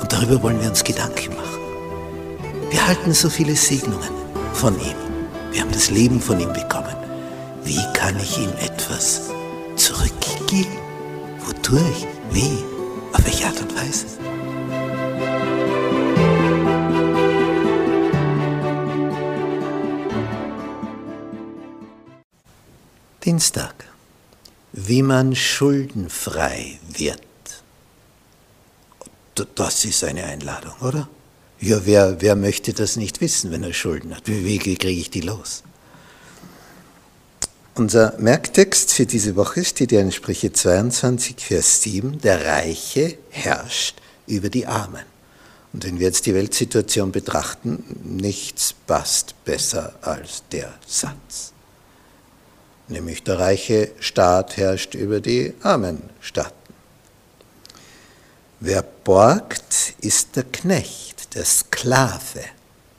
Und darüber wollen wir uns Gedanken machen. Wir halten so viele Segnungen von ihm. Wir haben das Leben von ihm bekommen. Wie kann ich ihm etwas zurückgeben? Wodurch? Wie? Auf welche Art und Weise? Dienstag. Wie man schuldenfrei wird. Das ist eine Einladung, oder? Ja, wer, wer möchte das nicht wissen, wenn er Schulden hat? Wie, wie kriege ich die los? Unser Merktext für diese Woche steht ja in Sprüche 22, Vers 7. Der Reiche herrscht über die Armen. Und wenn wir jetzt die Weltsituation betrachten, nichts passt besser als der Satz. Nämlich der reiche Staat herrscht über die armen Staaten. Wer borgt, ist der Knecht, der Sklave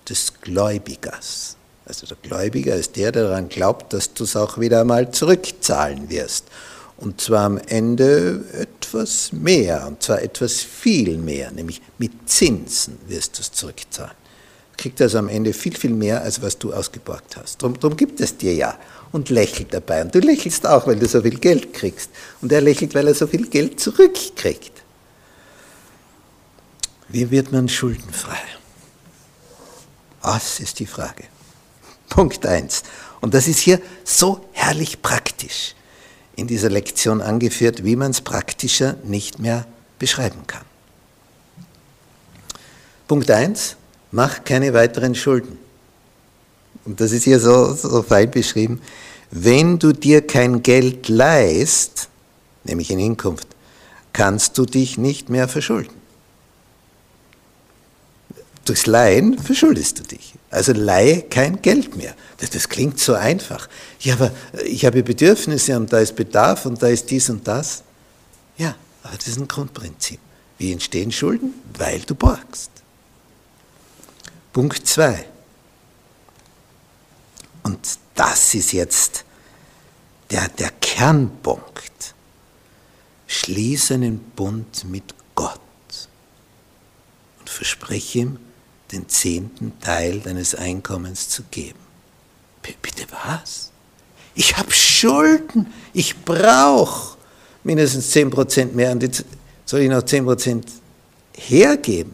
des Gläubigers. Also der Gläubiger ist der, der daran glaubt, dass du es auch wieder einmal zurückzahlen wirst. Und zwar am Ende etwas mehr, und zwar etwas viel mehr, nämlich mit Zinsen wirst du es zurückzahlen. Du kriegst also am Ende viel, viel mehr, als was du ausgeborgt hast. Darum, darum gibt es dir ja und lächelt dabei. Und du lächelst auch, weil du so viel Geld kriegst. Und er lächelt, weil er so viel Geld zurückkriegt. Wie wird man schuldenfrei? Das ist die Frage. Punkt 1. Und das ist hier so herrlich praktisch in dieser Lektion angeführt, wie man es praktischer nicht mehr beschreiben kann. Punkt 1. Mach keine weiteren Schulden. Und das ist hier so, so fein beschrieben. Wenn du dir kein Geld leist, nämlich in Hinkunft, kannst du dich nicht mehr verschulden. Durchs Leihen verschuldest du dich. Also leihe kein Geld mehr. Das, das klingt so einfach. Ja, aber ich habe Bedürfnisse und da ist Bedarf und da ist dies und das. Ja, aber das ist ein Grundprinzip. Wie entstehen Schulden? Weil du borgst. Punkt 2. Und das ist jetzt der, der Kernpunkt. Schließe einen Bund mit Gott und verspreche ihm, den zehnten Teil deines Einkommens zu geben. B bitte was? Ich habe Schulden, ich brauche mindestens 10% mehr und jetzt soll ich noch 10% hergeben.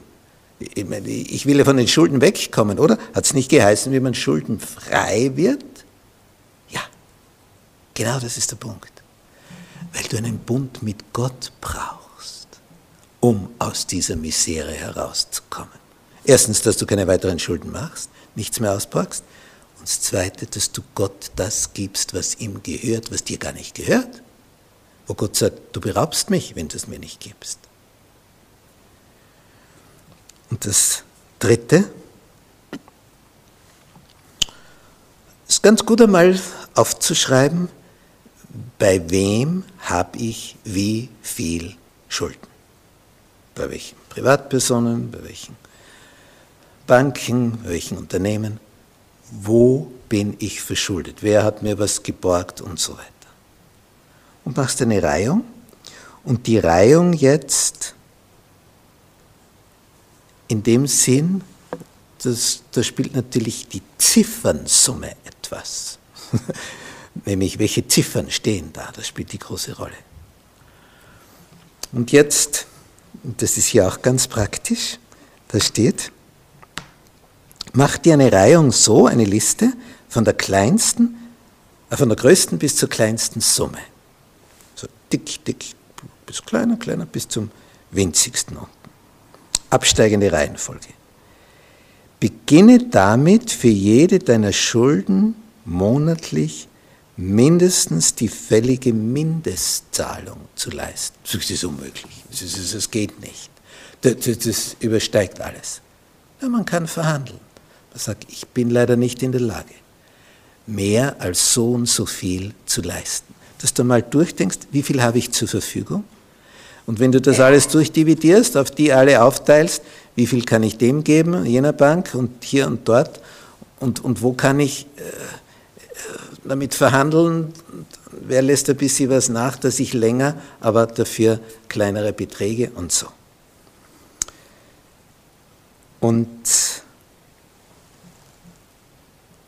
Ich will ja von den Schulden wegkommen, oder? Hat es nicht geheißen, wie man schuldenfrei wird? Ja, genau das ist der Punkt. Weil du einen Bund mit Gott brauchst, um aus dieser Misere herauszukommen. Erstens, dass du keine weiteren Schulden machst, nichts mehr auspackst. Und das Zweite, dass du Gott das gibst, was ihm gehört, was dir gar nicht gehört. Wo Gott sagt, du beraubst mich, wenn du es mir nicht gibst. Und das Dritte, ist ganz gut einmal aufzuschreiben, bei wem habe ich wie viel Schulden. Bei welchen Privatpersonen, bei welchen Banken, welchen Unternehmen, wo bin ich verschuldet, wer hat mir was geborgt und so weiter. Und machst eine Reihung und die Reihung jetzt in dem Sinn, dass, da spielt natürlich die Ziffernsumme etwas. Nämlich welche Ziffern stehen da, das spielt die große Rolle. Und jetzt, das ist hier auch ganz praktisch, da steht, Mach dir eine Reihung so, eine Liste von der kleinsten, äh, von der größten bis zur kleinsten Summe. So dick, dick, bis kleiner, kleiner, bis zum winzigsten unten. Absteigende Reihenfolge. Beginne damit für jede deiner Schulden monatlich mindestens die fällige Mindestzahlung zu leisten. Das ist unmöglich. Das, ist, das geht nicht. das, das übersteigt alles. Ja, man kann verhandeln. Sagt, ich bin leider nicht in der Lage, mehr als so und so viel zu leisten. Dass du mal durchdenkst, wie viel habe ich zur Verfügung? Und wenn du das alles durchdividierst, auf die alle aufteilst, wie viel kann ich dem geben, jener Bank und hier und dort, und, und wo kann ich äh, damit verhandeln, wer lässt ein bisschen was nach, dass ich länger, aber dafür kleinere Beträge und so. Und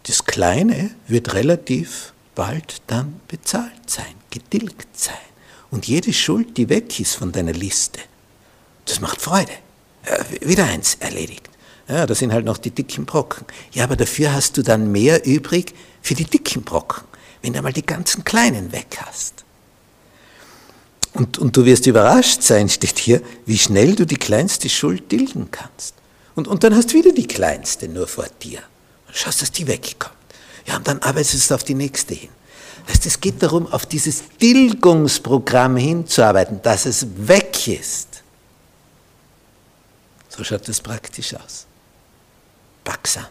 das Kleine wird relativ bald dann bezahlt sein, getilgt sein. Und jede Schuld, die weg ist von deiner Liste, das macht Freude. wieder eins erledigt. Ja, das sind halt noch die dicken Brocken. Ja, aber dafür hast du dann mehr übrig für die dicken Brocken, wenn du mal die ganzen kleinen weg hast. Und, und du wirst überrascht sein, steht hier, wie schnell du die kleinste Schuld tilgen kannst. Und, und dann hast du wieder die kleinste nur vor dir. Und schaust, dass die wegkommt. Ja, und dann arbeitest du auf die nächste hin. Heißt, es geht darum, auf dieses Tilgungsprogramm hinzuarbeiten, dass es weg ist. So schaut das praktisch aus. Wachsam.